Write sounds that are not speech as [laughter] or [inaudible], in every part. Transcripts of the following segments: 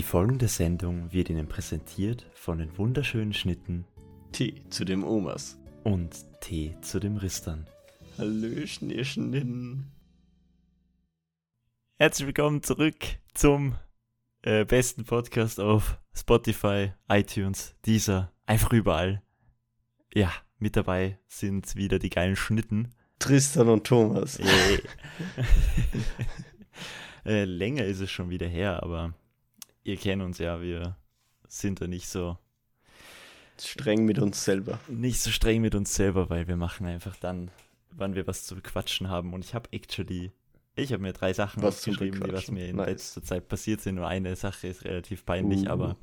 Die folgende Sendung wird Ihnen präsentiert von den wunderschönen Schnitten Tee zu dem Omas. und Tee zu dem Ristern. Hallöchen, ihr Schnitten. Herzlich willkommen zurück zum äh, besten Podcast auf Spotify, iTunes, Deezer, einfach überall. Ja, mit dabei sind wieder die geilen Schnitten. Tristan und Thomas. Yay. [laughs] äh, länger ist es schon wieder her, aber ihr kennt uns ja, wir sind da nicht so Streng mit uns selber. nicht so streng mit uns selber, weil wir machen einfach dann, wann wir was zu bequatschen haben. Und ich habe actually, ich habe mir drei Sachen Was aufgeschrieben, die was mir in Nice. letzter Zeit passiert sind. Nur eine Sache ist relativ peinlich, Uh. aber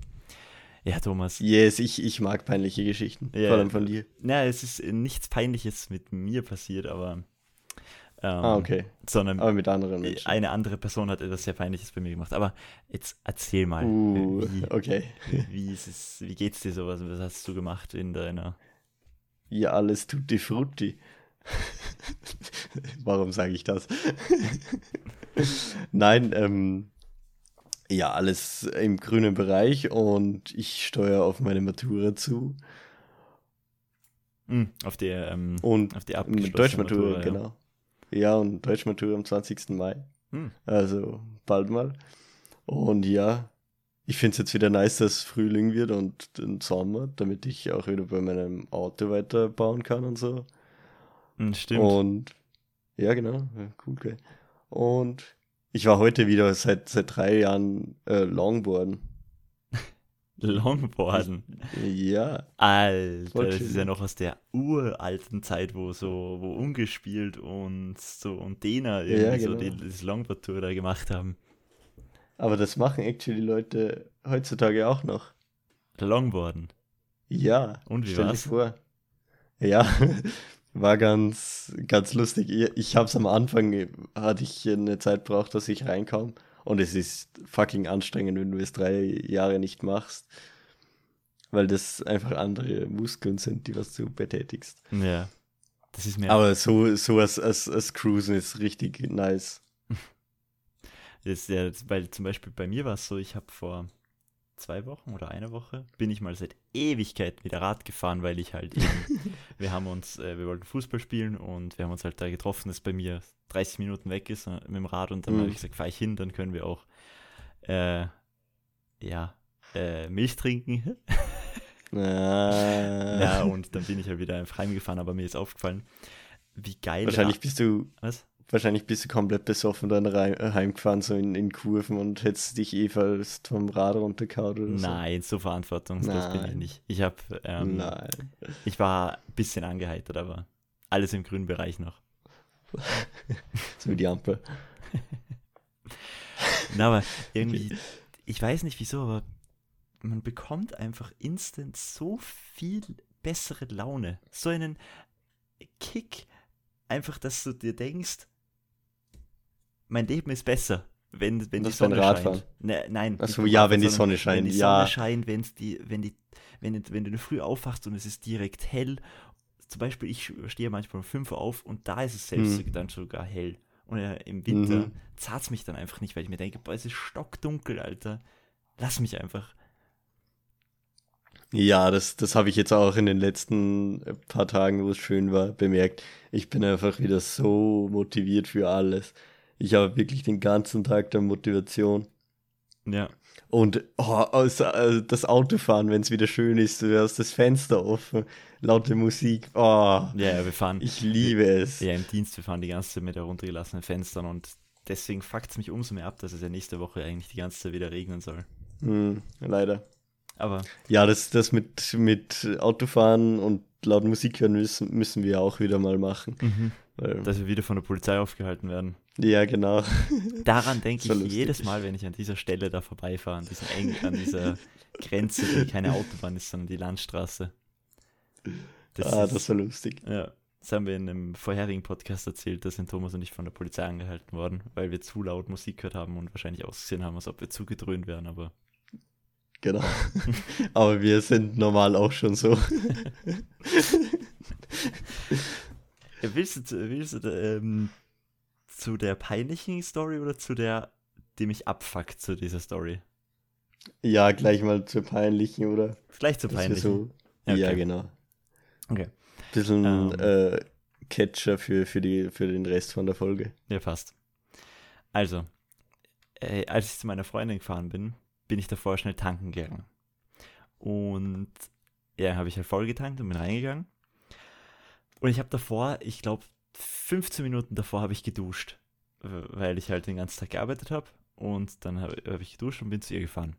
ja, Thomas. Yes, ich, ich mag peinliche Geschichten. Ja. Vor allem von dir. Na, es ist nichts Peinliches mit mir passiert, aber ähm, Ah, okay. sondern Aber mit anderen Menschen. eine andere Person hat etwas sehr Peinliches bei mir gemacht. Aber jetzt erzähl mal, Uh, wie, okay. wie, ist es, wie geht's dir sowas? Was hast du gemacht in deiner Ja, alles tutti frutti. [laughs] Warum sage ich das? [laughs] Nein, ähm, ja, alles im grünen Bereich und ich steuere auf meine Matura zu. Hm, auf der ähm, Und auf die abgeschlossene Deutschmatura, Matura, ja. genau. Ja, und Deutschmatura am 20. Mai. Hm. Also bald mal. Und ja, ich finde es jetzt wieder nice, dass Frühling wird und den Sommer, damit ich auch wieder bei meinem Auto weiterbauen kann und so. Hm, Stimmt. Und ja, genau, ja, cool, geil. Und ich war heute wieder seit, seit drei Jahren äh, Longboarden. Longboarden. Ja, Alter, das ist ja noch aus der uralten Zeit, wo so, wo umgespielt und so und Dena irgendwie Ja, so genau. die, das Longboard-Tour da gemacht haben. aber das machen actually Leute heutzutage auch noch. Longboarden. Ja, Und wie stell dir war's? vor. Ja, [laughs] war ganz, ganz lustig. Ich, ich hab's am Anfang, hatte ich eine Zeit braucht, dass ich reinkam. Und es ist fucking anstrengend, wenn du es drei Jahre nicht machst. Weil das einfach andere Muskeln sind, die was du betätigst. Ja. Das ist mir Aber so, so als, als, als Cruisen ist richtig nice. [laughs] Das ist ja, weil zum Beispiel bei mir war es so, ich habe vor zwei Wochen oder einer Woche bin ich mal seit Ewigkeiten wieder Rad gefahren, weil ich halt eben, [laughs] wir haben uns, äh, wir wollten Fußball spielen und wir haben uns halt da getroffen, das bei mir 30 Minuten weg ist äh, mit dem Rad und dann Mhm. habe ich gesagt, fahre ich hin, dann können wir auch, äh, ja, äh, Milch trinken. Ah, [laughs] ja, und dann bin ich halt wieder einfach heimgefahren, aber mir ist aufgefallen, wie geil. wahrscheinlich bist du was? Wahrscheinlich bist du komplett besoffen dann rein, äh, heimgefahren, so in, in Kurven und hättest dich eh fast vom Rad runtergehauen oder so. Nein, so verantwortungslos bin ich Nein. nicht. Ich habe, ähm, Nein. Ich war ein bisschen angeheitert, aber alles im grünen Bereich noch. [laughs] So wie die Ampel. [laughs] Na, aber irgendwie, ich weiß nicht wieso, aber man bekommt einfach instant so viel bessere Laune. So einen Kick, einfach, dass du dir denkst, mein Leben ist besser, wenn, wenn die Das Sonne Radfahren. scheint. Ne, nein. Ach so, nicht beim ja, wenn die Sonne scheint, Wenn die ja. Sonne scheint, wenn's die, wenn die, wenn, wenn du früh aufwachst und es ist direkt hell. Zum Beispiel, ich stehe manchmal um 5 Uhr auf und da ist es selbst Hm. dann sogar hell. Und äh, im Winter Mhm. zahlt es mich dann einfach nicht, weil ich mir denke, boah, es ist stockdunkel, Alter. Lass mich einfach. Ja, das, das habe ich jetzt auch in den letzten äh, paar Tagen, wo es schön war, bemerkt. Ich bin einfach wieder so motiviert für alles. Ich habe wirklich den ganzen Tag der Motivation. Ja. Und oh, aus, äh, das Autofahren, wenn es wieder schön ist, du hast das Fenster offen, laute Musik. Oh, Ja, ja, wir fahren. ich liebe es. Ja, im Dienst, wir fahren die ganze Zeit mit heruntergelassenen Fenstern und deswegen fuckt es mich umso mehr ab, dass es ja nächste Woche eigentlich die ganze Zeit wieder regnen soll. Hm, leider. Aber Ja, das, das mit, mit Autofahren und laut Musik hören müssen, müssen wir auch wieder mal machen. Weil, dass wir wieder von der Polizei aufgehalten werden. Ja, genau. [laughs] Daran denke ich jedes Mal, wenn ich an dieser Stelle da vorbeifahre, an, diesem eng, an dieser Grenze, die keine Autobahn ist, sondern die Landstraße. Das ah, ist- das war lustig. Ja, das haben wir in einem vorherigen Podcast erzählt, da sind Thomas und ich von der Polizei angehalten worden, weil wir zu laut Musik gehört haben und wahrscheinlich ausgesehen haben, als ob wir zugedröhnt wären, aber Genau. [laughs] Aber wir sind normal auch schon so. [laughs] Ja, willst du, willst du ähm, zu der peinlichen Story oder zu der, die mich abfuckt, zu dieser Story? Ja, gleich mal zur peinlichen, oder? Gleich zur peinlichen. So, Ja, Ja, okay. genau. Okay. Bisschen Ähm. äh, Catcher für, für, die, für den Rest von der Folge. Ja, passt. Also, äh, als ich zu meiner Freundin gefahren bin, bin ich davor schnell tanken gegangen. Und ja, habe ich halt voll getankt und bin reingegangen. Und ich habe davor, ich glaube, 15 Minuten davor habe ich geduscht, weil ich halt den ganzen Tag gearbeitet habe. Und dann habe hab ich geduscht und bin zu ihr gefahren.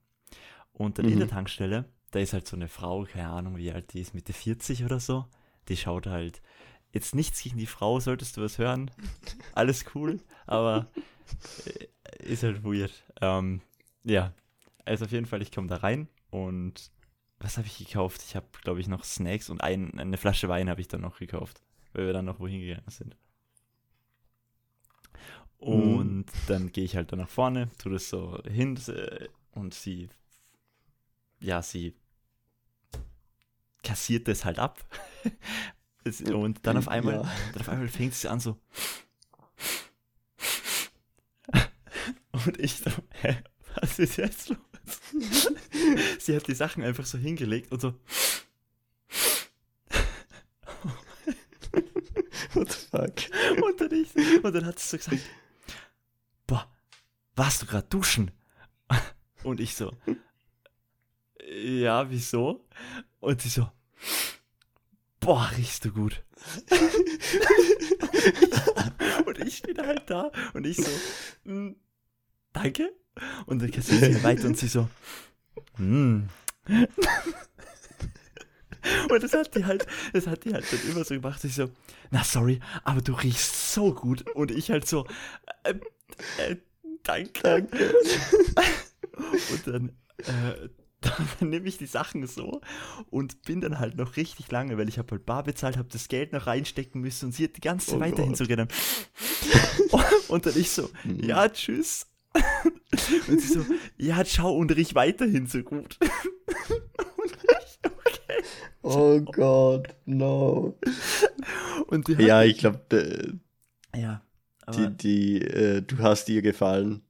Und dann in Mhm. der Tankstelle, da ist halt so eine Frau, keine Ahnung, wie alt die ist, Mitte 40 oder so. Die schaut halt, jetzt nichts gegen die Frau, solltest du was hören. [laughs] Alles cool, aber äh, ist halt weird. Ähm, ja, also auf jeden Fall, ich komme da rein und was habe ich gekauft? Ich habe, glaube ich, noch Snacks und ein, eine Flasche Wein habe ich dann noch gekauft, weil wir dann noch wohin gegangen sind. Und dann gehe ich halt da nach vorne, tue das so hin äh, und sie, ja, sie kassiert das halt ab. [laughs] Und dann auf einmal, Ja. dann auf einmal fängt sie an so. [laughs] Und ich so, hä, was ist jetzt los? [laughs] sie hat die Sachen einfach so hingelegt und so. What the fuck? Und dann, ich, und dann hat sie so gesagt, warst du gerade duschen? [laughs] Und ich so, ja, wieso? Und sie so, boah, riechst du gut. [laughs] und ich stehe halt da und ich so, "Mm, danke. Und dann kassiert sie weiter und sie so, hm. [laughs] Und das hat die halt, das hat die halt dann immer so gemacht. Ich so, na sorry, aber du riechst so gut. Und ich halt so, äh, äh, danke. Danke. [laughs] Und dann, äh, [laughs] dann nehme ich die Sachen so und bin dann halt noch richtig lange, weil ich habe halt bar bezahlt, habe das Geld noch reinstecken müssen und sie hat die ganze Zeit Oh weiterhin so genommen. [laughs] und dann ich so, Mhm. ja, tschüss. Und sie so, ja, ciao und riech weiterhin so gut. Und ich, okay. Oh Gott, no. Und die Ja, ich glaube, ja, die, die, äh, du hast ihr gefallen.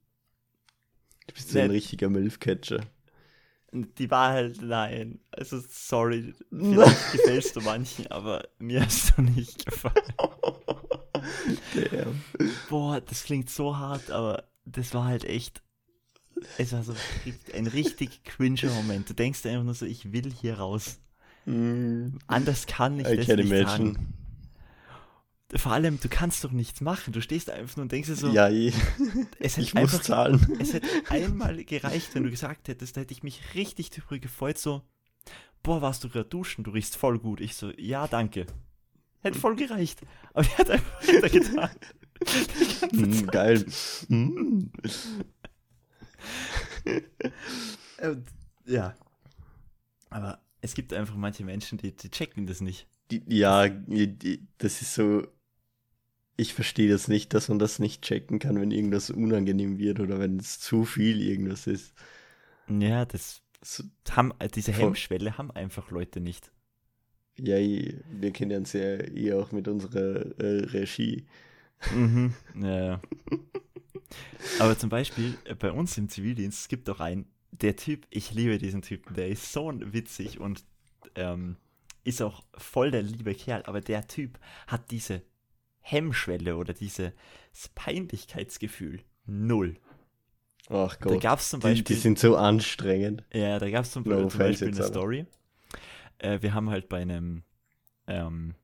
Du bist so ein richtiger Milf-Catcher. die war halt, nein, also sorry, [laughs] vielleicht gefällst du manchen, aber mir hast du nicht gefallen. Damn. Boah, das klingt so hart, aber das war halt echt. Es war so ein richtig cringer Moment. Du denkst einfach nur so, ich will hier raus. Mm, Anders kann ich I das nicht imagine. sagen. Vor allem, du kannst doch nichts machen. Du stehst einfach nur und denkst dir so, Ja, ich, es hätte ich muss einfach, zahlen. es hätte einmal gereicht, wenn du gesagt hättest, da hätte ich mich richtig drüber gefreut, so, boah, warst du gerade duschen, du riechst voll gut. Ich so, ja, danke. Hätte voll gereicht. Aber die hat einfach weiter getan. Mm, [laughs] geil. Mm. Ja. Aber es gibt einfach manche Menschen, die, die checken das nicht. Die, ja, die, das ist so. Ich verstehe das nicht, dass man das nicht checken kann, wenn irgendwas unangenehm wird oder wenn es zu viel irgendwas ist. Ja, das haben, diese. Hemmschwelle haben einfach Leute nicht. ja, wir kennen uns ja eh auch mit unserer äh, Regie. Mhm. [laughs] Ja, ja. Aber zum Beispiel äh, bei uns im Zivildienst, es gibt auch einen, der Typ, ich liebe diesen Typen, der ist so witzig und ähm, ist auch voll der liebe Kerl, aber der Typ hat diese Hemmschwelle oder dieses Peinlichkeitsgefühl null. Ach Da Gott. gab es zum Die, die Beispiel, sind so anstrengend. ja, da gab es zum, No zum Beispiel eine aber. Story. Äh, wir haben halt bei einem ähm,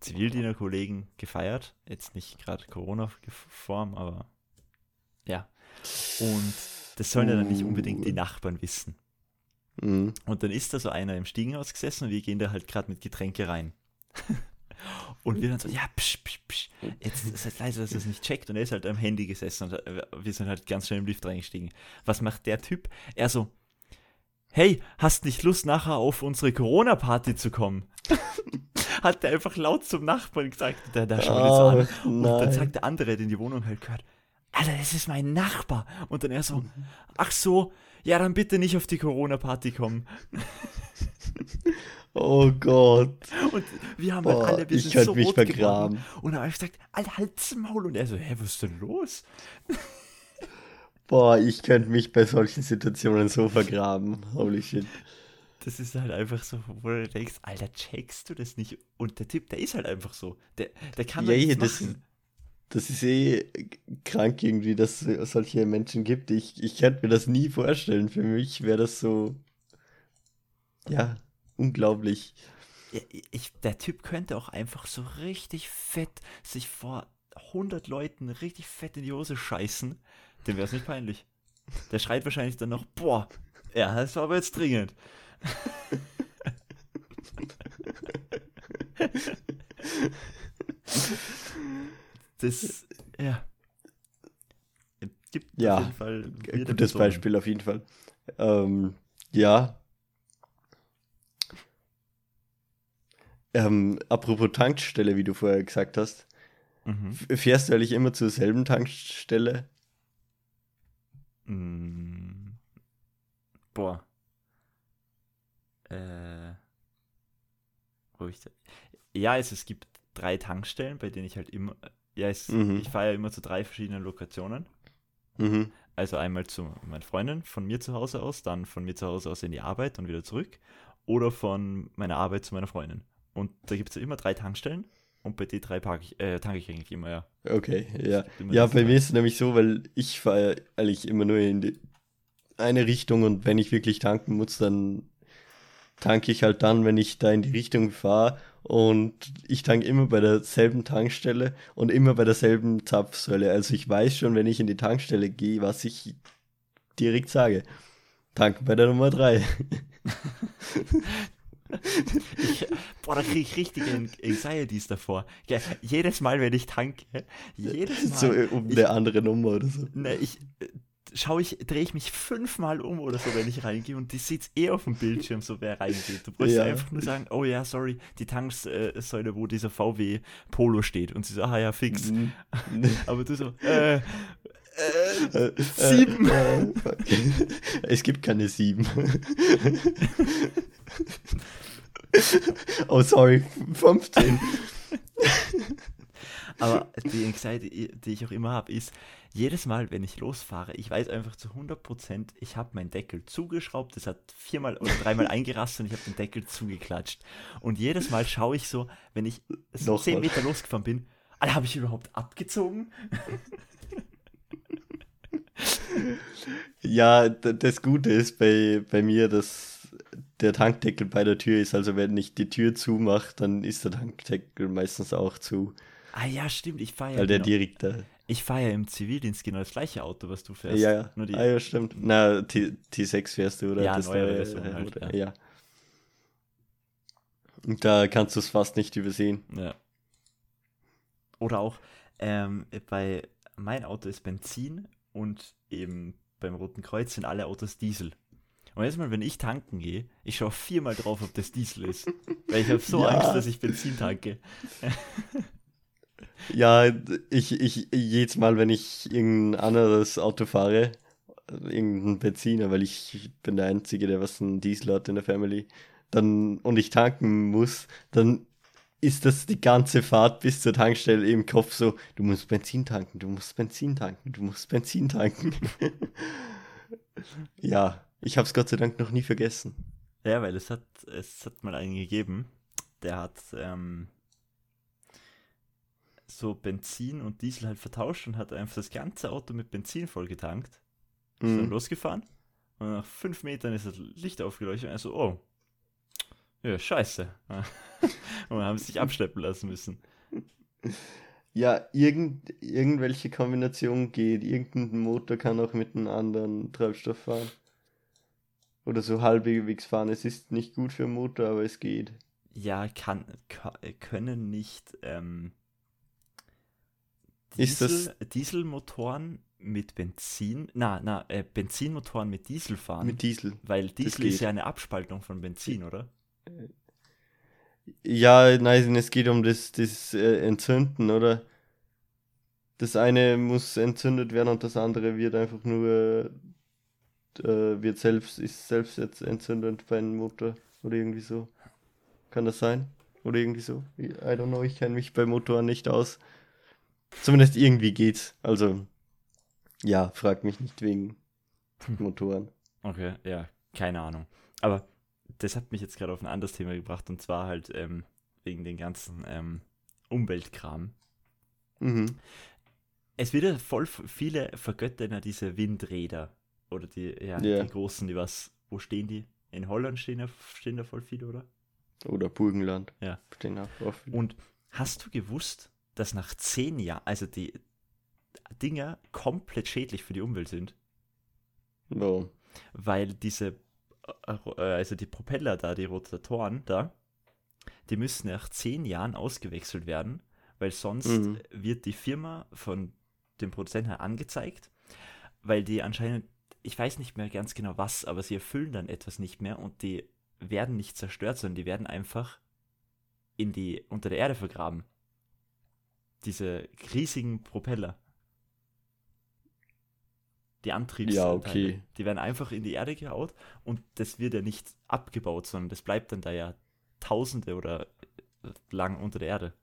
Zivildienerkollegen gefeiert, jetzt nicht gerade Corona-Form, aber ja. Und das sollen ja dann nicht unbedingt die. Nachbarn wissen. Mhm. Und dann ist da so einer im Stiegenhaus gesessen und wir gehen da halt gerade mit Getränke rein. [laughs] und wir dann so, ja, psch, psch, psch, jetzt seid leise, dass er es nicht checkt. Und er ist halt am Handy gesessen und äh, wir sind halt ganz schnell im Lift reingestiegen. Was macht der Typ? Er so, hey, hast nicht Lust, nachher auf unsere Corona-Party zu kommen? [laughs] Hat der einfach laut zum Nachbarn gesagt. Der, der schaut ihn so an. Und dann sagt der andere, der in die Wohnung halt gehört, Alter, das ist mein Nachbar. Und dann er so, ach so, ja, dann bitte nicht auf die Corona-Party kommen. [laughs] Oh Gott. Und wir haben Boah, halt alle, wir ich sind könnte so mich rot vergraben. geworden. Und dann habe ich gesagt, Alter, halt's Maul. Und er so, hä, was ist denn los? [laughs] Boah, ich könnte mich bei solchen Situationen so vergraben. Holy shit. Das ist halt einfach so, wo du denkst, Alter, checkst du das nicht? Und der Typ, der ist halt einfach so. Der, der kann Ja, nichts das, das ist eh krank irgendwie, dass es solche Menschen gibt. Ich, ich könnte mir das nie vorstellen. Für mich wäre das so, ja, unglaublich. Ich, der Typ könnte auch einfach so richtig fett sich vor 100 Leuten richtig fett in die Hose scheißen. Dem wäre es nicht peinlich. Der schreit wahrscheinlich dann noch, boah, ja, das war aber jetzt dringend. Das, ja. Gibt Ja, auf jeden Fall gutes. Beispiel auf jeden Fall. Ähm, ja. Ähm, apropos Tankstelle, wie du vorher gesagt hast. Mhm. Fährst du eigentlich immer zur selben Tankstelle? Mm. Boah. Äh. Wo ich da, ja, es, es gibt drei Tankstellen, bei denen ich halt immer. Ja, es, Mhm. ich fahre ja immer zu drei verschiedenen Lokationen. Mhm. Also einmal zu meiner Freundin von mir zu Hause aus, dann von mir zu Hause aus in die Arbeit und wieder zurück. Oder von meiner Arbeit zu meiner Freundin. Und da gibt es ja immer drei Tankstellen. Und bei den drei park ich, äh, tanke ich eigentlich immer, ja. Okay, ja. Ja, bei mir ist es nämlich so, weil ich fahre eigentlich immer nur in die eine Richtung und wenn ich wirklich tanken muss, dann tanke ich halt dann, wenn ich da in die Richtung fahre und ich tanke immer bei derselben Tankstelle und immer bei derselben Zapfsäule. Also ich weiß schon, wenn ich in die Tankstelle gehe, was ich direkt sage. Tanken bei der Nummer 3. [laughs] [laughs] Ich, boah, da kriege ich richtige Anxieties davor. Ja, jedes Mal, wenn ich tanke, jedes Mal. So um ich, eine andere Nummer oder so. ne, ich äh, schaue ich, drehe ich mich fünfmal um oder so, wenn ich reingehe und die sieht eh auf dem Bildschirm, so wer reingeht. Du brauchst Ja. einfach nur sagen, oh ja, sorry, die Tanksäule, wo dieser VW Polo steht. Und sie so, ah ja, fix. Mhm. [laughs] Aber du so, äh, äh, Äh, sieben. Äh, äh, [laughs] es gibt keine sieben. [laughs] oh, sorry, 15. Aber die Anxiety, die ich auch immer habe, ist, jedes Mal, wenn ich losfahre, ich weiß einfach zu 100%, ich habe meinen Deckel zugeschraubt, es hat viermal oder dreimal [laughs] eingerast und ich habe den Deckel zugeklatscht. Und jedes Mal schaue ich so, wenn ich so Nochmal. 10 Meter losgefahren bin, Alter, habe ich überhaupt abgezogen? Ja, das Gute ist bei, bei mir, dass der Tankdeckel bei der Tür ist. Also wenn ich die Tür zumache, dann ist der Tankdeckel meistens auch zu, Ah ja, stimmt, ich fahre ja, weil der genau, direkt da. ich fahr ja im Zivildienst genau das gleiche Auto, was du fährst. Ja, ja. Nur die, Ah, ja, stimmt. Na, T, T6 fährst du, oder? Ja, Das neue, Version äh, halt, oder- ja. Und da kannst du es fast nicht übersehen. Ja. Oder auch ähm, bei mein Auto ist Benzin und eben beim Roten Kreuz sind alle Autos Diesel. Und jetzt mal, wenn ich tanken gehe, ich schaue viermal drauf, ob das Diesel ist. [laughs] Weil ich habe so Ja. Angst, dass ich Benzin tanke. [laughs] Ja, ich, ich, jedes Mal, wenn ich irgendein anderes Auto fahre, irgendein Benziner, weil ich bin der Einzige, der was einen Diesel hat in der Family, dann, und ich tanken muss, dann ist das die ganze Fahrt bis zur Tankstelle im Kopf so, du musst Benzin tanken, du musst Benzin tanken, du musst Benzin tanken. [laughs] ja, ich habe es Gott sei Dank noch nie vergessen. Ja, weil es hat, es hat mal einen gegeben, der hat ähm, so Benzin und Diesel halt vertauscht und hat einfach das ganze Auto mit Benzin vollgetankt. Ist dann Mhm. losgefahren und nach fünf Metern ist das Licht aufgeleuchtet und er so, oh, ja, scheiße. [laughs] und dann haben sie sich abschleppen lassen müssen. Ja, irgend, irgendwelche Kombination geht. Irgendein Motor kann auch mit einem anderen Treibstoff fahren. Oder so halbwegs fahren. Es ist nicht gut für den Motor, aber es geht. Ja, kann, ka- können nicht ähm, Ist das- Diesel, Dieselmotoren mit Benzin, na, na, äh, Benzinmotoren mit Diesel fahren, Mit Diesel. weil Diesel ist ja eine Abspaltung von Benzin, oder? Ja, nein, es geht um das, das äh, Entzünden, oder? Das eine muss entzündet werden und das andere wird einfach nur, äh, wird selbst, ist selbst jetzt entzündend bei einem Motor oder irgendwie so. Kann das sein? Oder irgendwie so? I don't know, ich kenne mich bei Motoren nicht aus. Zumindest irgendwie geht's. Also, Ja, frag mich nicht wegen Motoren. Okay, ja, keine Ahnung. Aber das hat mich jetzt gerade auf ein anderes Thema gebracht und zwar halt ähm, wegen den ganzen ähm, Umweltkram. Mhm. Es wird ja voll viele vergöttern diese Windräder oder die, ja, Ja. die großen, die was, wo stehen die? In Holland stehen, ja, stehen da voll viele, oder? Oder Burgenland. Ja. Stehen auch drauf. Und hast du gewusst, dass nach zehn Jahren, also die Dinger komplett schädlich für die Umwelt sind? Warum? weil diese, äh, also die Propeller da, die Rotatoren da, die müssen nach zehn Jahren ausgewechselt werden, weil sonst Mhm. wird die Firma von dem Produzenten her angezeigt, weil die anscheinend, ich weiß nicht mehr ganz genau was, aber sie erfüllen dann etwas nicht mehr und die werden nicht zerstört, sondern die werden einfach in die, unter der Erde vergraben. Diese riesigen Propeller. Die Antriebs Ja, okay. Die werden einfach in die Erde gehaut und das wird ja nicht abgebaut, sondern das bleibt dann da ja Tausende oder lang unter der Erde.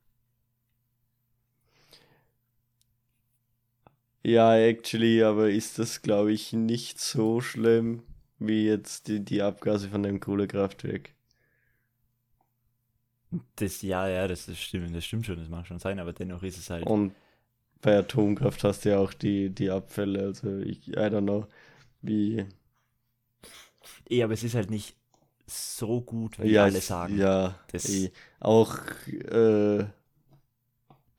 Ja, actually, aber ist das, glaube ich, nicht so schlimm wie jetzt die, die Abgase von dem Kohlekraftwerk. Das, ja, ja, das, das stimmt, das stimmt schon, das mag schon sein, aber dennoch ist es halt. Und bei Atomkraft hast du ja auch die, die Abfälle, also ich, I don't know, wie, Eh, aber es ist halt nicht so gut, wie ja, alle sagen. ja, Das- eh. auch, äh,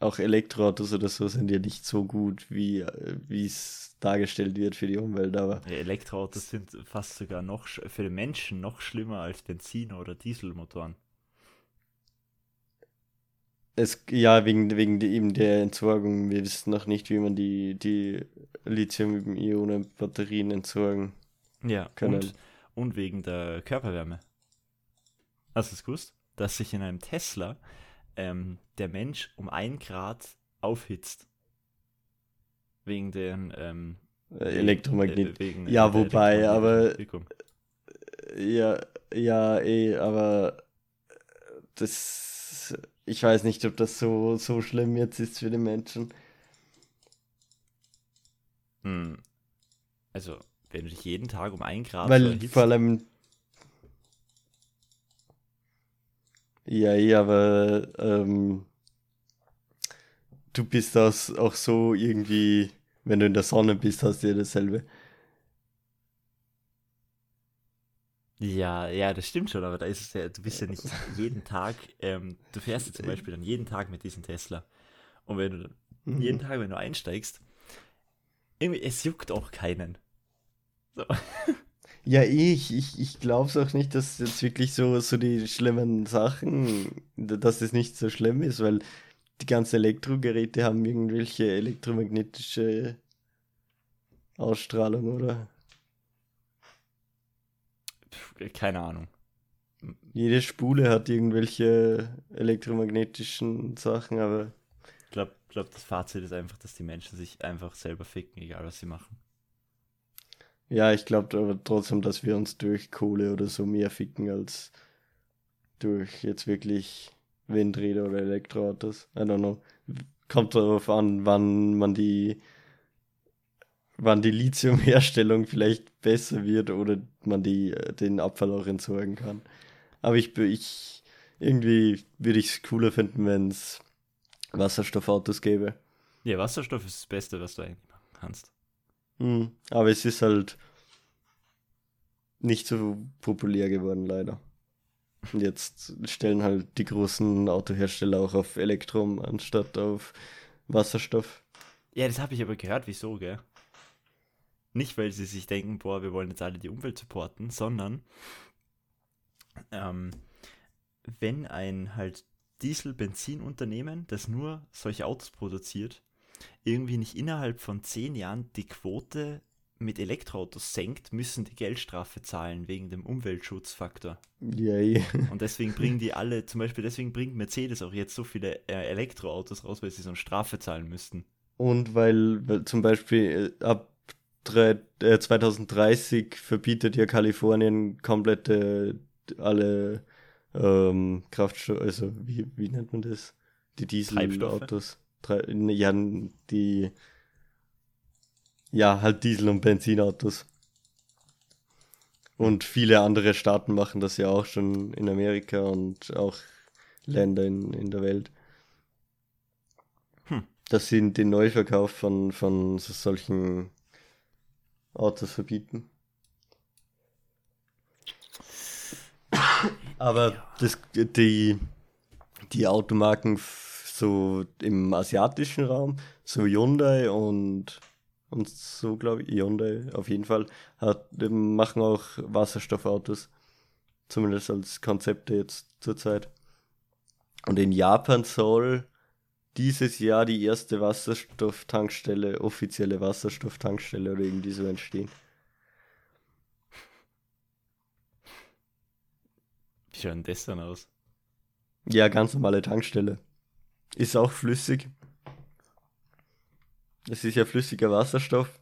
auch Elektroautos oder so sind ja nicht so gut, wie es dargestellt wird für die Umwelt, aber Elektroautos sind fast sogar noch für den Menschen noch schlimmer als Benzin- oder Dieselmotoren. es, ja, wegen, wegen eben der Entsorgung, wir wissen noch nicht, wie man die, die Lithium-Ionen-Batterien entsorgen. Ja, Können. und, und wegen der Körperwärme. Hast du es gewusst? Dass sich in einem Tesla ähm, der Mensch um ein Grad aufhitzt. Wegen den ähm, Äh, Elektromagnet. äh, wegen, Ja, äh, wobei, aber- Wirkung. Ja, ja, eh, aber das, ich weiß nicht, ob das so, so schlimm jetzt ist für die Menschen. Hm. Also, wenn du dich jeden Tag um ein Grad Weil vor allem, ja, eh, aber ähm, du bist das auch so irgendwie, wenn du in der Sonne bist, hast du ja dasselbe. Ja, ja, das stimmt schon, aber da ist es ja, du bist ja nicht jeden Tag, ähm, du fährst ja zum Beispiel dann jeden Tag mit diesem Tesla. Und wenn du Mhm. jeden Tag, wenn du einsteigst, irgendwie, es juckt auch keinen. So. [laughs] Ja, ich, ich, ich glaube es auch nicht, dass jetzt wirklich so, so die schlimmen Sachen, dass das nicht so schlimm ist, weil die ganzen Elektrogeräte haben irgendwelche elektromagnetische Ausstrahlung, oder? Keine Ahnung. Jede Spule hat irgendwelche elektromagnetischen Sachen, aber Ich glaube, glaub, das Fazit ist einfach, dass die Menschen sich einfach selber ficken, egal was sie machen. Ja, ich glaube aber trotzdem, dass wir uns durch Kohle oder so mehr ficken als durch jetzt wirklich Windräder oder Elektroautos. I don't know. Kommt darauf an, wann man die, wann die Lithiumherstellung vielleicht besser wird oder man die, äh, den Abfall auch entsorgen kann. Aber ich, ich irgendwie würde ich es cooler finden, wenn es Wasserstoffautos gäbe. Ja, Wasserstoff ist das Beste, was du eigentlich machen kannst. Hm, aber es ist halt nicht so populär geworden, leider. Und jetzt stellen halt die großen Autohersteller auch auf Elektrum anstatt auf Wasserstoff. Ja, das habe ich aber gehört, wieso, gell? Nicht, weil sie sich denken, boah, wir wollen jetzt alle die Umwelt supporten, sondern ähm, wenn ein halt Diesel-Benzin-Unternehmen, das nur solche Autos produziert, irgendwie nicht innerhalb von zehn Jahren die Quote mit Elektroautos senkt, müssen die Geldstrafe zahlen wegen dem Umweltschutzfaktor. Yay. Und deswegen bringen die alle, zum Beispiel deswegen bringt Mercedes auch jetzt so viele äh, Elektroautos raus, weil sie so eine Strafe zahlen müssten. Und weil, weil zum Beispiel äh, ab drei, äh, 2030 verbietet ja Kalifornien komplette alle ähm, Kraftstoffe, also wie, wie nennt man das? Die? Dieselautos. Tre ja, die Ja, halt Diesel- und Benzinautos. Und viele andere Staaten machen das ja auch schon in Amerika und auch Länder in, in der Welt. Hm. Dass sie den Neuverkauf von, von solchen Autos verbieten. Aber das, die, die Automarken so im asiatischen Raum, so Hyundai und, und so, glaube ich, Hyundai auf jeden Fall, hat, machen auch Wasserstoffautos. Zumindest als Konzepte jetzt zurzeit. Und in Japan soll dieses Jahr die erste Wasserstofftankstelle, offizielle Wasserstofftankstelle oder irgendwie so entstehen. Wie schaut denn das dann aus? Ja, ganz normale Tankstelle. Ist auch flüssig. Es ist ja flüssiger Wasserstoff.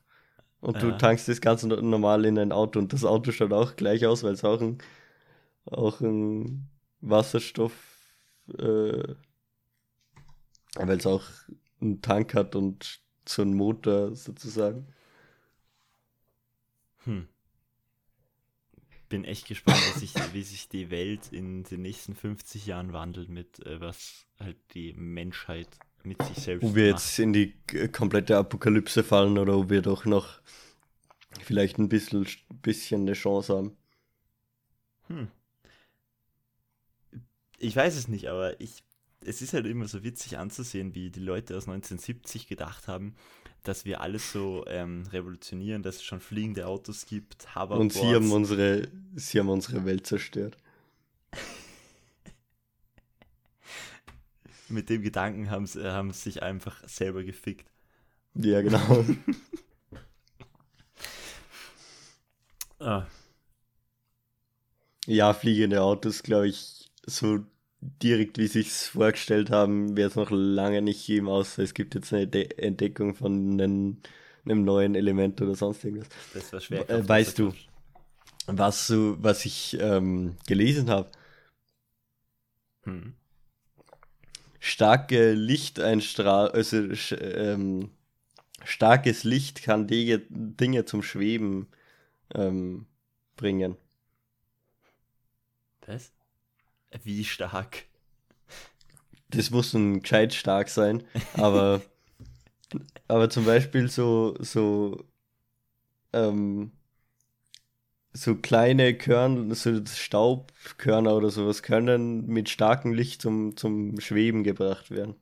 Und ja. du tankst das ganz normal in ein Auto. Und das Auto schaut auch gleich aus, weil es auch ein, auch ein Wasserstoff, äh, weil es auch einen Tank hat und so einen Motor sozusagen. Hm bin echt gespannt, wie sich, wie sich die Welt in den nächsten 50 Jahren wandelt, mit äh, was halt die Menschheit mit sich selbst Ob wir macht. jetzt in die komplette Apokalypse fallen oder ob wir doch noch vielleicht ein bisschen, bisschen eine Chance haben. Hm. Ich weiß es nicht, aber ich, es ist halt immer so witzig anzusehen, wie die Leute aus 1970 gedacht haben, dass wir alles so ähm, revolutionieren, dass es schon fliegende Autos gibt, Hoverboards. Und sie haben unsere, sie haben unsere Welt zerstört. [laughs] Mit dem Gedanken haben sie, haben sie sich einfach selber gefickt. Ja, genau. [laughs] ah. Ja, fliegende Autos, glaube ich, so direkt, wie sie es vorgestellt haben, wäre es noch lange nicht geben, außer es gibt jetzt eine De Entdeckung von einem, einem, neuen Element oder sonst irgendwas. Das war schwer. Äh, weißt du, was, du, was ich ähm, gelesen habe? Hm. Starke Lichteinstrahlung, also ähm, starkes Licht kann Dinge, Dinge zum Schweben ähm, bringen. Was? Wie stark? Das muss ein gescheit stark sein, aber, [laughs] aber zum Beispiel so, so, ähm, so kleine Körner, so Staubkörner oder sowas können mit starkem Licht zum, zum Schweben gebracht werden.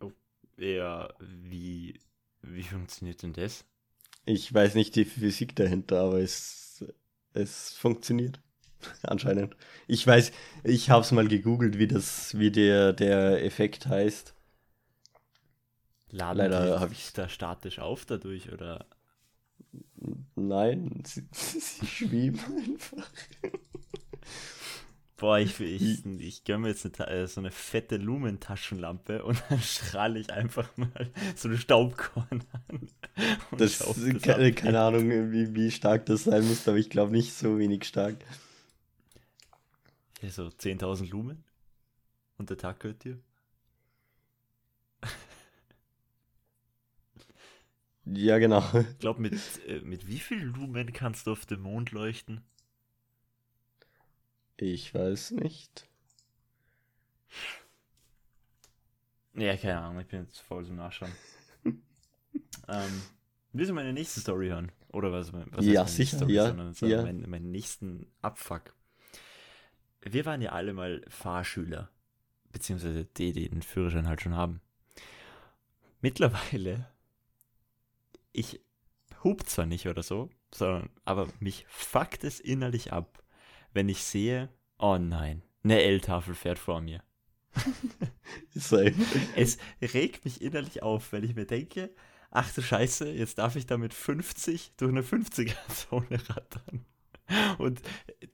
Oh, ja, wie, wie funktioniert denn das? Ich weiß nicht die Physik dahinter, aber es, es funktioniert. [laughs] Anscheinend. Ich weiß, ich habe es mal gegoogelt, wie das, wie der, der Effekt heißt. Laden Leider habe ich da statisch auf dadurch oder? Nein, [laughs] sie, sie schweben einfach. Boah, ich, ich, ich gönne mir jetzt eine, äh, so eine fette Lumentaschenlampe und dann [laughs] strahle ich einfach mal so eine Staubkorn an. Das, das keine, keine, Ahnung, wie, wie stark das sein muss, aber ich glaube nicht so wenig stark. Ja, so 10.000 Lumen und der Tag gehört dir. Ja, genau. Ich glaube, mit, äh, mit wie viel Lumen kannst du auf dem Mond leuchten? Ich weiß nicht. Ja, keine Ahnung, ich bin jetzt voll zum Nachschauen. [laughs] ähm, willst du meine nächste Story hören? Oder was? was ja, sicher, Story, ja. Sondern, sondern ja. Meinen, meinen nächsten Abfuck. Wir waren ja alle mal Fahrschüler. Beziehungsweise die, die den Führerschein halt schon haben. Mittlerweile, ich hub zwar nicht oder so, sondern, aber mich fuckt es innerlich ab, wenn ich sehe, oh nein, eine L-Tafel fährt vor mir. [laughs] es regt mich innerlich auf, weil ich mir denke, ach du Scheiße, jetzt darf ich da mit 50 durch eine 50er-Zone [laughs] rattern. Und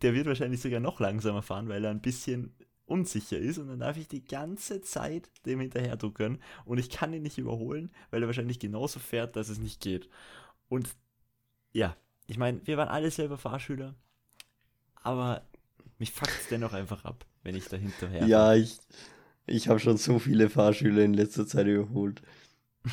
der wird wahrscheinlich sogar noch langsamer fahren, weil er ein bisschen unsicher ist und dann darf ich die ganze Zeit dem hinterher duckern und ich kann ihn nicht überholen, weil er wahrscheinlich genauso fährt, dass es nicht geht. Und ja, ich meine, wir waren alle selber Fahrschüler aber mich fuckt es dennoch einfach ab, wenn ich da hinterher. Ja, ich, Ich habe schon so viele Fahrschüler in letzter Zeit überholt. [laughs]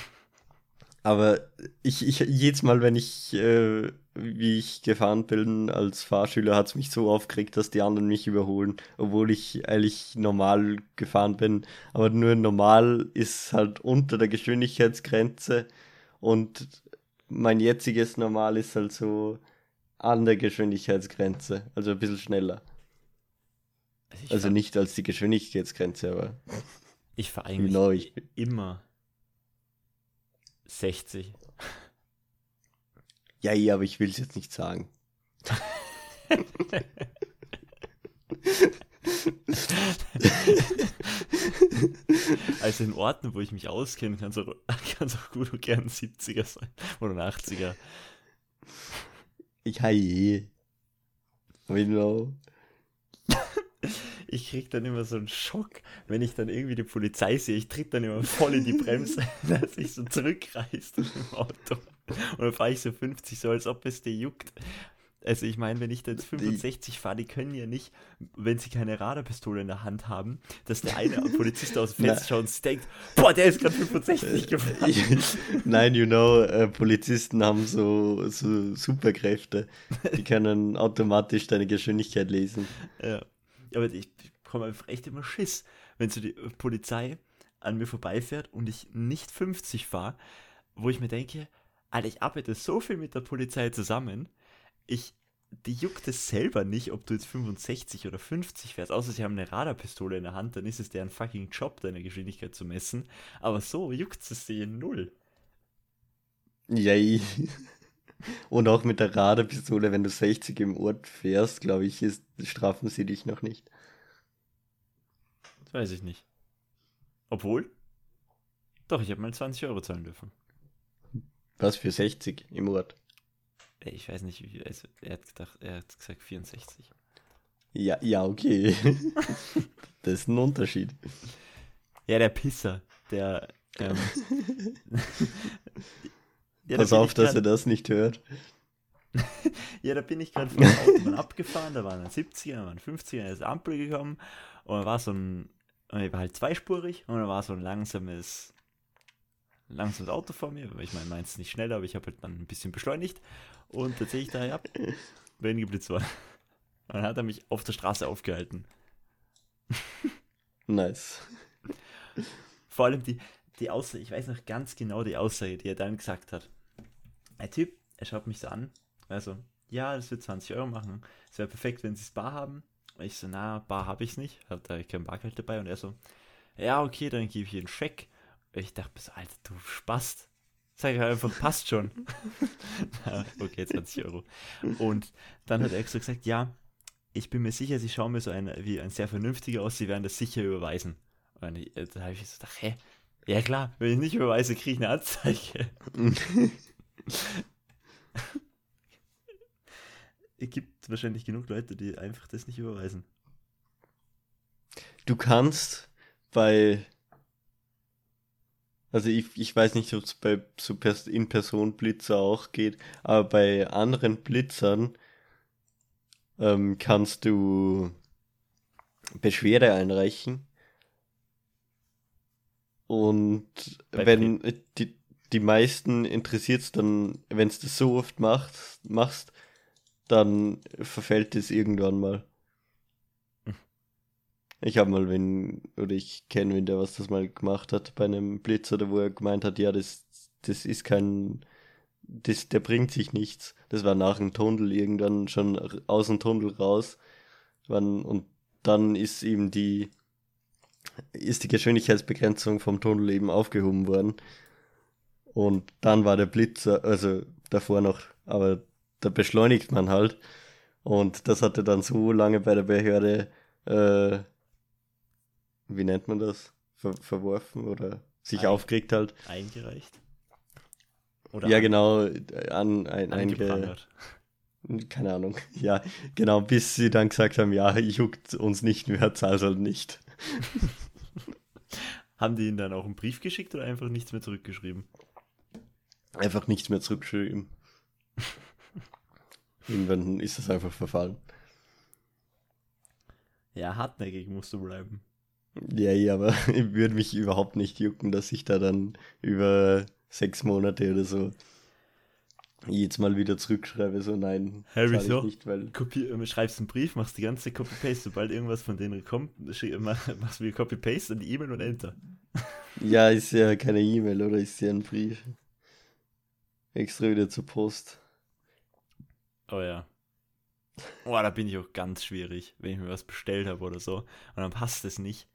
Aber ich, ich jedes Mal, wenn ich, äh, wie ich gefahren bin als Fahrschüler, hat es mich so aufgeregt, dass die anderen mich überholen, obwohl ich eigentlich normal gefahren bin. Aber nur normal ist halt unter der Geschwindigkeitsgrenze und mein jetziges Normal ist halt so an der Geschwindigkeitsgrenze, also ein bisschen schneller. Also, also nicht als die Geschwindigkeitsgrenze, aber. Ich fahre eigentlich genau, ich immer 60. Ja, ja, aber ich will es jetzt nicht sagen. also in Orten, wo ich mich auskenne, kann es auch, [laughs] auch gut und gern 70er sein oder 80er. Ich heie. We know ich krieg dann immer so einen Schock, wenn ich dann irgendwie die Polizei sehe. Ich tritt dann immer voll in die Bremse, [laughs] dass ich so zurückreißt [laughs] im Auto. Und dann fahre ich so 50, so als ob es dir juckt. Also ich meine, wenn ich da jetzt 65 fahre, die können ja nicht, wenn sie keine Radarpistole in der Hand haben, dass der eine Polizist aus dem [laughs] Fenster schaut und denkt, boah, der ist gerade 65 gefahren. [laughs] Nein, you know, äh, Polizisten haben so, so Superkräfte. Die können automatisch deine Geschwindigkeit lesen. [laughs] Ja aber ich bekomme einfach echt immer Schiss, wenn so die Polizei an mir vorbeifährt und ich nicht 50 fahre, wo ich mir denke, Alter, ich arbeite so viel mit der Polizei zusammen, ich, die juckt es selber nicht, ob du jetzt 65 oder 50 fährst, außer sie haben eine Radarpistole in der Hand, dann ist es deren fucking Job, deine Geschwindigkeit zu messen, aber so juckt es sie null. Yay. [laughs] Und auch mit der Radarpistole, wenn du 60 im Ort fährst, glaube ich, ist, strafen sie dich noch nicht. Das weiß ich nicht. Obwohl? Doch, ich habe mal 20 Euro zahlen dürfen. Was für 60 im Ort? Ich weiß nicht, wie also er hat gedacht, er hat gesagt 64. Ja, ja, okay. [laughs] das ist ein Unterschied. Ja, der Pisser, der ähm, [laughs] Ja, Pass auf, dass er das nicht hört. [laughs] ja, da bin ich gerade von der Autobahn abgefahren, da waren ein 70er, da waren 50er, da ist Ampel gekommen und da war so ein, ich war halt zweispurig und da war so ein langsames, langsames Auto vor mir, ich meine, meins nicht schneller, aber ich habe halt dann ein bisschen beschleunigt und tatsächlich da, ja, wenn geblitzt war. Dann hat er mich auf der Straße aufgehalten. [laughs] nice. Vor allem die, die Aussage, ich weiß noch ganz genau die Aussage, die er dann gesagt hat ein Typ, er schaut mich so an, also, ja, das wird 20 Euro machen. Es wäre perfekt, wenn sie es bar haben. Und ich so, na, bar habe ich nicht, habe da kein Bargeld dabei. Und er so, ja, okay, dann gebe ich ihr einen Scheck. Und ich dachte bis, Alter, du Spast. Sag ich einfach, passt schon. [laughs] okay, 20 Euro. Und dann hat er extra gesagt, ja, ich bin mir sicher, sie schauen mir so ein, wie ein sehr vernünftiger aus, sie werden das sicher überweisen. Und ich, da habe ich so gedacht, hä? Ja klar, wenn ich nicht überweise, kriege ich eine Anzeige. [laughs] es gibt wahrscheinlich genug Leute, die einfach das nicht überweisen. Du kannst bei. Also ich, ich weiß nicht, ob es bei so In-Person-Blitzer auch geht, aber bei anderen Blitzern ähm, kannst du Beschwerde einreichen. Und bei wenn die, die meisten interessiert es dann, wenn du das so oft machst, machst, dann verfällt es irgendwann mal. Ich habe mal wenn, oder ich kenne wen, der was das mal gemacht hat bei einem Blitz oder wo er gemeint hat, ja, das, das ist kein, das, der bringt sich nichts. Das war nach dem Tunnel irgendwann schon aus dem Tunnel raus. Und dann ist eben die, ist die Geschwindigkeitsbegrenzung vom Tunnel eben aufgehoben worden. Und dann war der Blitzer, also davor noch, aber da beschleunigt man halt. Und das hatte dann so lange bei der Behörde, äh, wie nennt man das? Ver verworfen oder sich ein, aufgeregt halt. Eingereicht. Oder ja, genau, an, ein, einge, keine Ahnung, [laughs] ja, genau, bis sie dann gesagt haben, ja, juckt uns nicht mehr, zahl's halt nicht. [laughs] haben die ihnen dann auch einen Brief geschickt oder einfach nichts mehr zurückgeschrieben? einfach nichts mehr zurückgeschrieben. [laughs] Irgendwann ist es einfach verfallen. Ja, hartnäckig musst du bleiben. Ja, ja, aber [laughs] ich würde mich überhaupt nicht jucken, dass ich da dann über sechs Monate oder so jetzt mal wieder zurückschreibe, so nein, Harry so? nicht, weil Kopi äh, schreibst einen Brief, machst die ganze Copy-Paste, sobald irgendwas von denen kommt, [laughs] machst du wieder Copy-Paste an die E-Mail und Enter. ja, ist ja keine E-Mail, oder ist ja ein Brief. Extra wieder zur Post. Oh ja. Oh, da bin ich auch ganz schwierig, wenn ich mir was bestellt habe oder so und dann passt es nicht.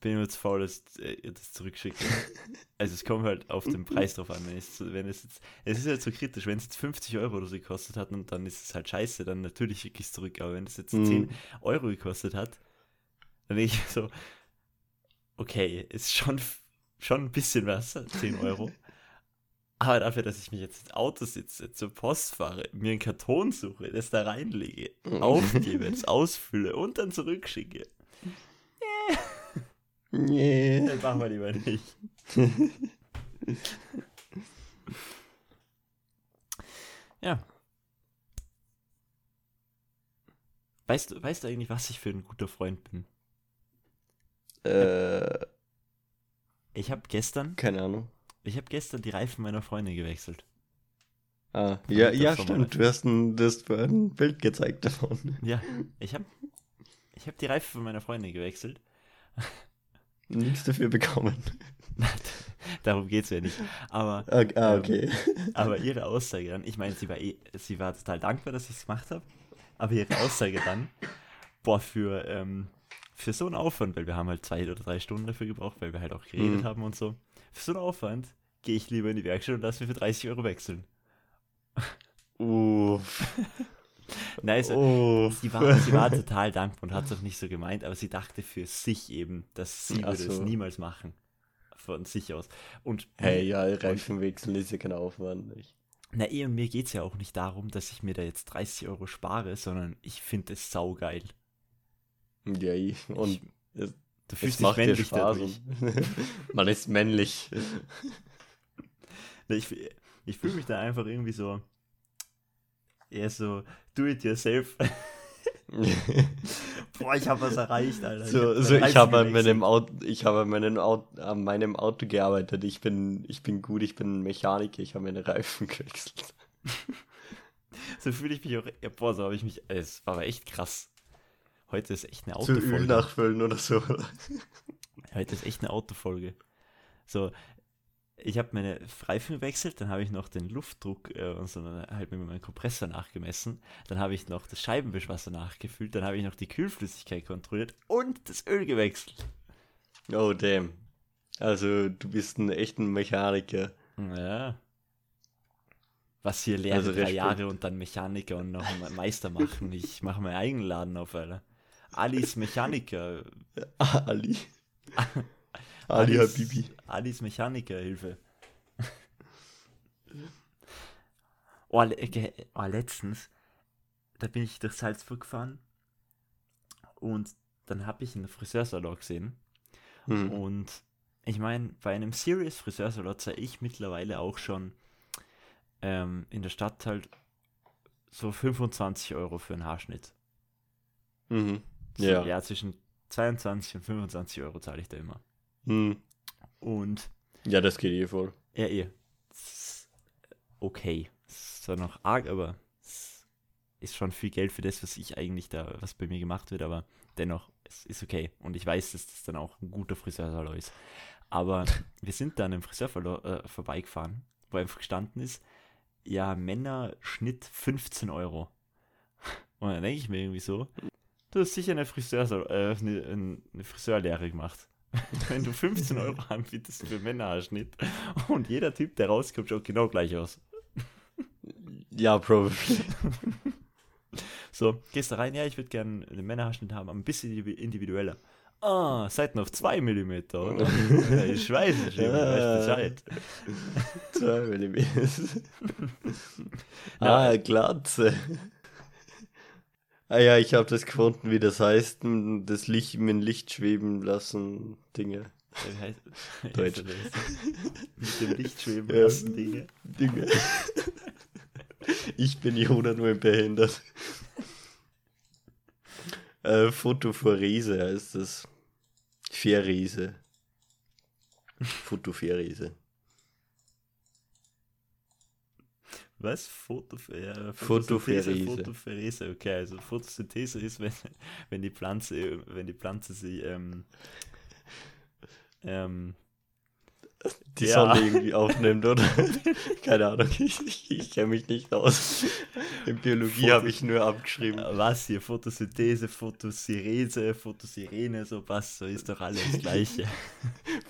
Bin ich nur zu faul, dass ich äh, das zurückschicke. [laughs] Also es kommt halt auf den Preis drauf an. Wenn es, wenn es jetzt, es ist halt so kritisch, wenn es jetzt 50 Euro oder so gekostet hat und dann ist es halt scheiße, dann natürlich schicke ich es zurück. Aber wenn es jetzt Mhm. 10 Euro gekostet hat, dann denke ich so, okay, ist schon, schon ein bisschen was, 10 Euro. Aber dafür, dass ich mich jetzt ins Auto sitze, zur Post fahre, mir einen Karton suche, das da reinlege, aufgebe, das ausfülle und dann zurückschicke, [laughs] Nee. das machen wir lieber nicht. [laughs] ja. Weißt du, weißt du eigentlich, was ich für ein guter Freund bin? Äh, Ich habe gestern, keine Ahnung. ich habe gestern die Reifen meiner Freundin gewechselt. Ah, ja, ja, stimmt. Du hast ein, du hast ein Bild gezeigt davon. Ja, ich habe ich hab die Reifen von meiner Freundin gewechselt. [laughs] Nichts dafür bekommen. [laughs] Darum geht es ja nicht. Aber, Ah, ah, Ähm, okay. aber ihre Aussage dann, ich meine, sie war eh, sie war total dankbar, dass ich es gemacht habe. Aber ihre Aussage dann, boah, für, ähm, für so einen Aufwand, weil wir haben halt zwei oder drei Stunden dafür gebraucht, weil wir halt auch geredet Mhm. haben und so. Für so einen Aufwand gehe ich lieber in die Werkstatt und lass mir für 30 Euro wechseln. Uff. [laughs] [laughs] Nein, also. Sie war, sie war [laughs] total dankbar und hat es auch nicht so gemeint, aber sie dachte für sich eben, dass sie Ach würde es so. niemals machen. Von sich aus. Und Hey, ja, Reifen wechseln ist ja kein Aufwand. Ich, na eh, und mir geht es ja auch nicht darum, dass ich mir da jetzt 30 Euro spare, sondern ich finde es saugeil. ja, ich, und ich, es, du es fühlst dich männlich Spaß. dadurch. [laughs] Man ist männlich. Ich, ich fühle mich da einfach irgendwie so, eher so, do it yourself. [laughs] Boah, ich habe was erreicht, Alter. so, hab so ich habe an meinem Auto, ich habe an, meinem Auto, an meinem Auto gearbeitet. Ich bin, ich bin gut, ich bin Mechaniker, ich habe meine Reifen [laughs] gewechselt. So fühle ich mich auch. Ja, boah, so habe ich mich. Es war aber echt krass. Heute ist echt eine Zu Öl Autofolge. nachfüllen oder so. Heute ist echt eine Autofolge. So, ich habe meine Reifen gewechselt, dann habe ich noch den Luftdruck äh, und so halt mit meinem Kompressor nachgemessen. Dann habe ich noch das Scheibenwischwasser nachgefüllt. Dann habe ich noch die Kühlflüssigkeit kontrolliert und das Öl gewechselt. Oh, damn. Also, du bist ein echter Mechaniker. Ja. Was hier Lehre Also drei. Jahre und dann Mechaniker und noch Meister machen. Ich mache meinen eigenen Laden auf, Alter. Alice Mechaniker. [laughs] Ali. [laughs] Ali Alice- Habibi. Alice Mechanikerhilfe. [laughs] oh, le oh, letztens, da bin ich durch Salzburg gefahren und dann habe ich einen Friseursalon gesehen. Hm. Und ich meine, bei einem Serious Friseursalon zahle ich mittlerweile auch schon ähm, in der Stadt halt so 25 Euro für einen Haarschnitt. Mhm. Ja. ja, zwischen 22 und 25 Euro zahle ich da immer. Hm. Und Ja, das geht eh voll. Ja, eh. Okay. Es ist zwar noch arg, aber es ist schon viel Geld für das, was ich eigentlich da, was bei mir gemacht wird, aber dennoch, es ist okay. Und ich weiß, dass das dann auch ein guter Friseursalon ist. Aber [laughs] wir sind dann im Friseur äh, vorbeigefahren, wo einfach gestanden ist, ja, Männerschnitt 15 Euro. [laughs] Und dann denke ich mir irgendwie so, du hast sicher eine, Friseursal äh, eine, eine Friseurlehre gemacht. [laughs] Wenn du 15 Euro anbietest für Männerhaarschnitt und jeder Typ, der rauskommt, schaut genau gleich aus. [laughs] Ja, probably. [laughs] So, gehst da rein, ja, ich würde gerne einen Männerhaarschnitt haben, aber ein bisschen indivi- individueller. Ah, Seiten auf 2 mm, oder? Ja, ich weiß nicht, ich weiß Bescheid. Zwei Millimeter. Na, ah, Glatze. Ah ja, ich habe das gefunden, wie das heißt, das Licht mit dem Licht schweben lassen, Dinge. Wie heißt- [laughs] Deutsch. Mit dem Licht schweben lassen Dinge. Dinge. Ich bin Jona nur behindert. Äh, Fotophorese heißt das. Fährriese. Fotofährriese. Was? Äh, Photopherese. Photopherese, okay, also Photosynthese ist, wenn, wenn die Pflanze, wenn die Pflanze sie ähm, ähm, Die Ja. Sonne irgendwie [laughs] aufnimmt, oder? Keine Ahnung, ich, ich, ich kenne mich nicht aus. In Biologie habe ich nur abgeschrieben. was hier, Photosynthese, Photosirese, Photosirene, so was, so ist doch alles das Gleiche.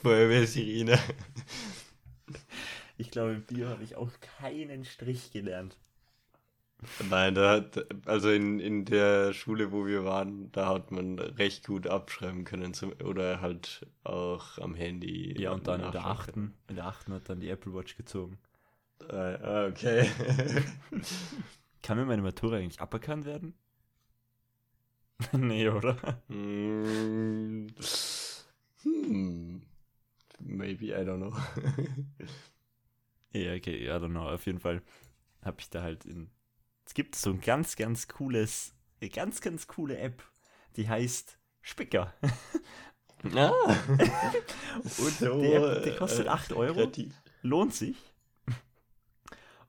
Feuerwehr-Sirene. Ich glaube, im Bio habe ich auch keinen Strich gelernt. Nein, da hat, also in, in der Schule, wo wir waren, da hat man recht gut abschreiben können zum, oder halt auch am Handy. Ja, und dann in der nachschauen achten, in der achten hat dann die Apple Watch gezogen. können. Ah, okay. [laughs] Kann mir meine Matura eigentlich aberkannt werden? [laughs] nee, oder? Mm, hm. Maybe, I don't know. [laughs] Ja, okay, I don't know. Auf jeden Fall habe ich da halt in. Es gibt so ein ganz, ganz cooles, eine ganz, ganz coole App, die heißt Spicker. [laughs] ah. [laughs] Und die App, die kostet 8 Euro, kreativ. lohnt sich.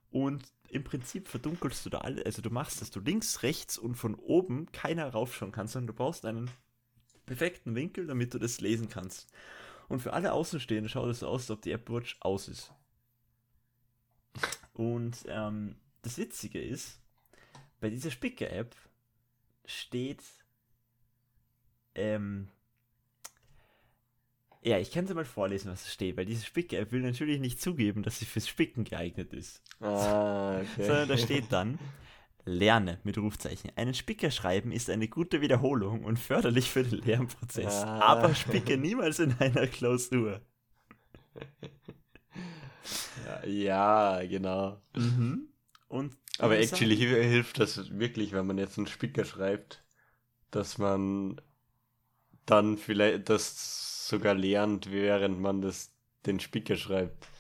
Und im Prinzip verdunkelst du da alle, also du machst, dass du links, rechts und von oben keiner raufschauen kannst, sondern du brauchst einen perfekten Winkel, damit du das lesen kannst. Und für alle Außenstehenden schaut es so aus, als ob die Apple Watch aus ist. Und ähm, das Witzige ist, bei dieser Spicker-App steht, ähm, ja, ich kann sie mal vorlesen, was da steht, weil diese Spicker-App will natürlich nicht zugeben, dass sie fürs Spicken geeignet ist. Ah, okay. Sondern da steht dann, lerne mit Rufzeichen. Einen Spicker schreiben ist eine gute Wiederholung und förderlich für den Lernprozess. Ah. Aber spicke niemals in einer Klausur. [laughs] ja, genau. Und Aber actually hi- hilft das wirklich, wenn man jetzt einen Spicker schreibt, dass man dann vielleicht das sogar lernt, während man das den Spicker schreibt. sagen,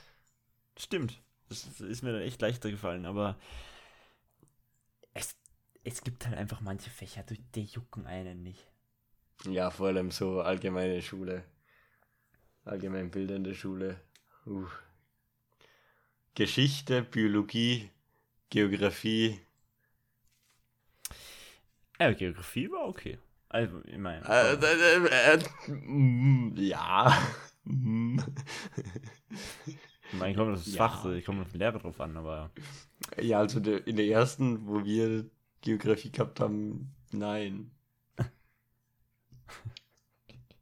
Stimmt. Das ist- mir dann echt leichter gefallen, aber es, es gibt halt einfach manche Fächer, die, die jucken einen nicht. Ja, vor allem so allgemeine Schule. Allgemein bildende Schule. Uh. Geschichte, Biologie, Geografie. Ja, Geografie war okay. Also, ich meine, Äh, äh, äh, äh, mm, ja. Mm. ich meine, kommt auf das ja. Fach, ich komme auf den Lehrer drauf an, aber Ja, also der, in der ersten, wo wir Geografie gehabt haben, nein. [laughs]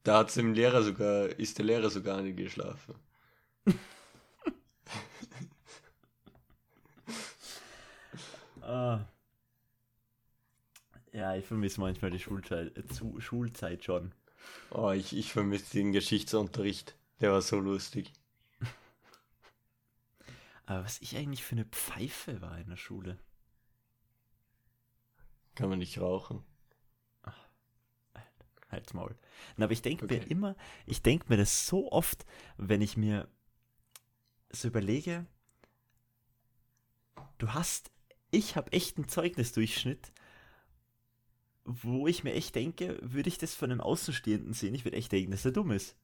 Da hat's dem Lehrer sogar, ist der Lehrer sogar angeschlafen. [laughs] Ah. Ja, ich vermisse manchmal die Schulzeit, äh, Schulzeit schon. Oh, ich, ich vermisse den Geschichtsunterricht. Der war so lustig. [laughs] Aber was ich eigentlich für eine Pfeife war in der Schule. Kann man nicht rauchen. Halt's Maul. Na, aber ich denke mir Okay. immer, ich denke mir das so oft, wenn ich mir so überlege, du hast, ich habe echt einen Zeugnisdurchschnitt, wo ich mir echt denke, würde ich das von einem Außenstehenden sehen, ich würde echt denken, dass er dumm ist.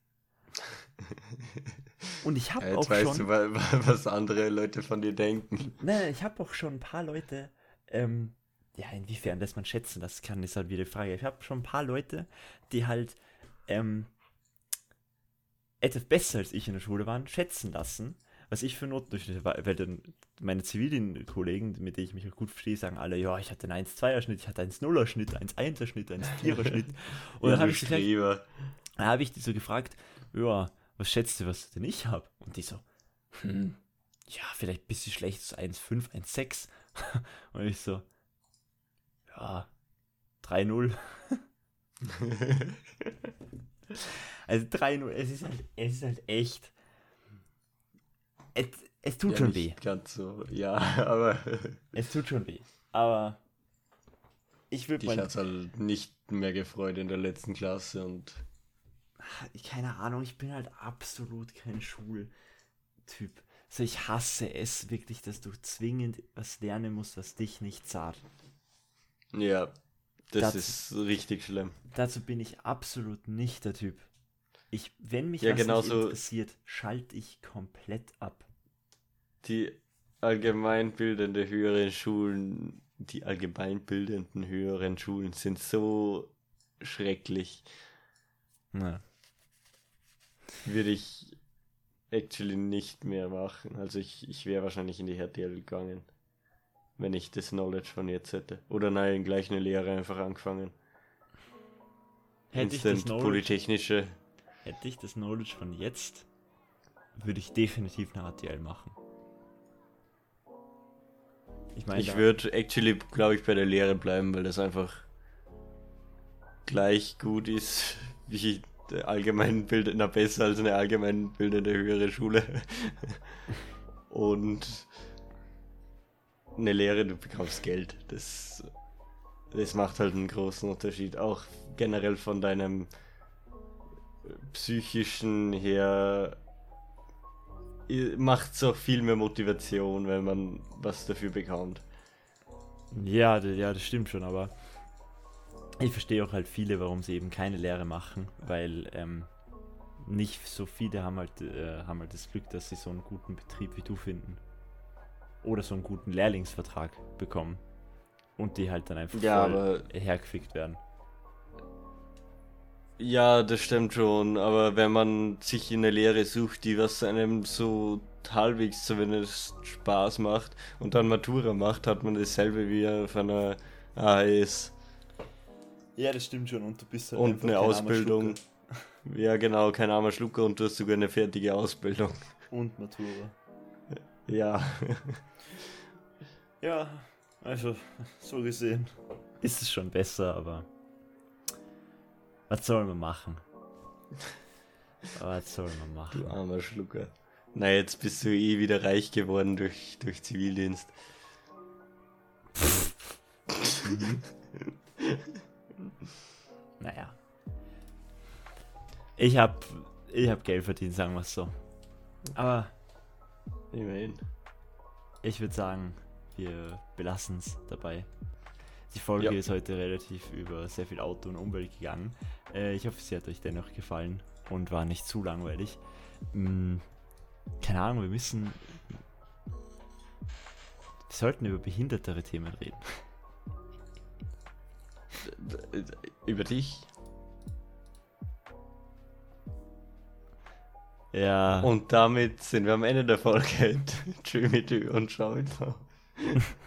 [laughs] Und ich habe Ja, auch jetzt weißt schon. du, wa- wa- was andere Leute von dir denken. Nein, nein, ich habe auch schon ein paar Leute, ähm, ja, inwiefern das man schätzen das kann, ist halt wieder die Frage. Ich habe schon ein paar Leute, die halt ähm, etwas besser als ich in der Schule waren, schätzen lassen, was ich für Notendurchschnitte war. Weil dann meine zivilen Kollegen, mit denen ich mich gut verstehe, sagen alle, ja, ich hatte einen 1-2er-Schnitt, ich hatte einen 0er-Schnitt, einen 1er-Schnitt, einen 4er-Schnitt. [laughs] Und dann habe ich, dann hab ich die so gefragt, ja, was schätzt du, was denn ich habe? Und die so, hm, ja, vielleicht ein bisschen schlecht, so 1,5, 1,6. [laughs] Und ich so, ja, 3-0. [laughs] Also 3-0, es ist halt, es ist halt echt. Es, es tut Ja, schon nicht weh. Ganz so, ja, [laughs] aber Es tut schon weh. Aber ich würde mal. hat's halt nicht mehr gefreut in der letzten Klasse und keine Ahnung, ich bin halt absolut kein Schultyp. So, ich hasse es wirklich, dass du zwingend was lernen musst, was dich nicht zahlt. ja, das Das- ist richtig schlimm. Dazu bin ich absolut nicht der Typ. Ich, wenn mich Ja, was interessiert, schalte ich komplett ab. Die allgemeinbildende höheren Schulen, die allgemeinbildenden höheren Schulen sind so schrecklich. Ja. Würde ich actually nicht mehr machen. Also ich, ich wäre wahrscheinlich in die HTL gegangen, wenn ich das Knowledge von jetzt hätte. Oder nein, gleich eine Lehre einfach angefangen. Hätte ich das Knowledge, Polytechnische. hätte ich das Knowledge von jetzt, würde ich definitiv eine ATL machen. Ich meine, Ich würde actually, glaube ich, bei der Lehre bleiben, weil das einfach gleich gut ist [laughs] wie der allgemeinbildende, na besser als eine allgemeinbildende höhere Schule. [laughs] Und eine Lehre, du bekommst Geld. Das, das macht halt einen großen Unterschied. Auch generell von deinem psychischen her macht es auch viel mehr Motivation, wenn man was dafür bekommt. Ja, ja, das stimmt schon, aber ich verstehe auch halt viele, warum sie eben keine Lehre machen, weil ähm, nicht so viele haben halt, äh, haben halt das Glück, dass sie so einen guten Betrieb wie du finden. Oder so einen guten Lehrlingsvertrag bekommen. Und die halt dann einfach Ja, voll aber hergefickt werden. Ja, das stimmt schon, aber wenn man sich in eine Lehre sucht, die was einem so halbwegs zumindest Spaß macht und dann Matura macht, hat man dasselbe wie auf einer AS Ja, das stimmt schon. Und du bist halt und eine Ausbildung. [laughs] Ja, genau, kein armer Schlucker und du hast sogar eine fertige Ausbildung. Und Matura. Ja, Ja, also so gesehen ist es schon besser, aber was soll man machen? Was soll man du machen? armer Schlucker. Na, jetzt bist du eh wieder reich geworden durch, durch Zivildienst. [laughs] Naja. Ich hab, ich hab Geld verdient, sagen wir es so. Aber Immerhin. ich würde sagen, wir belassen es dabei. Die Folge Ja. ist heute relativ über sehr viel Auto und Umwelt gegangen. Äh, ich hoffe, sie hat euch dennoch gefallen und war nicht zu langweilig. Mm, keine Ahnung, wir müssen. Wir sollten über behindertere Themen reden. [laughs] Über dich? Ja. Und damit sind wir am Ende der Folge. [laughs] Tschüss mit und ciao. [laughs]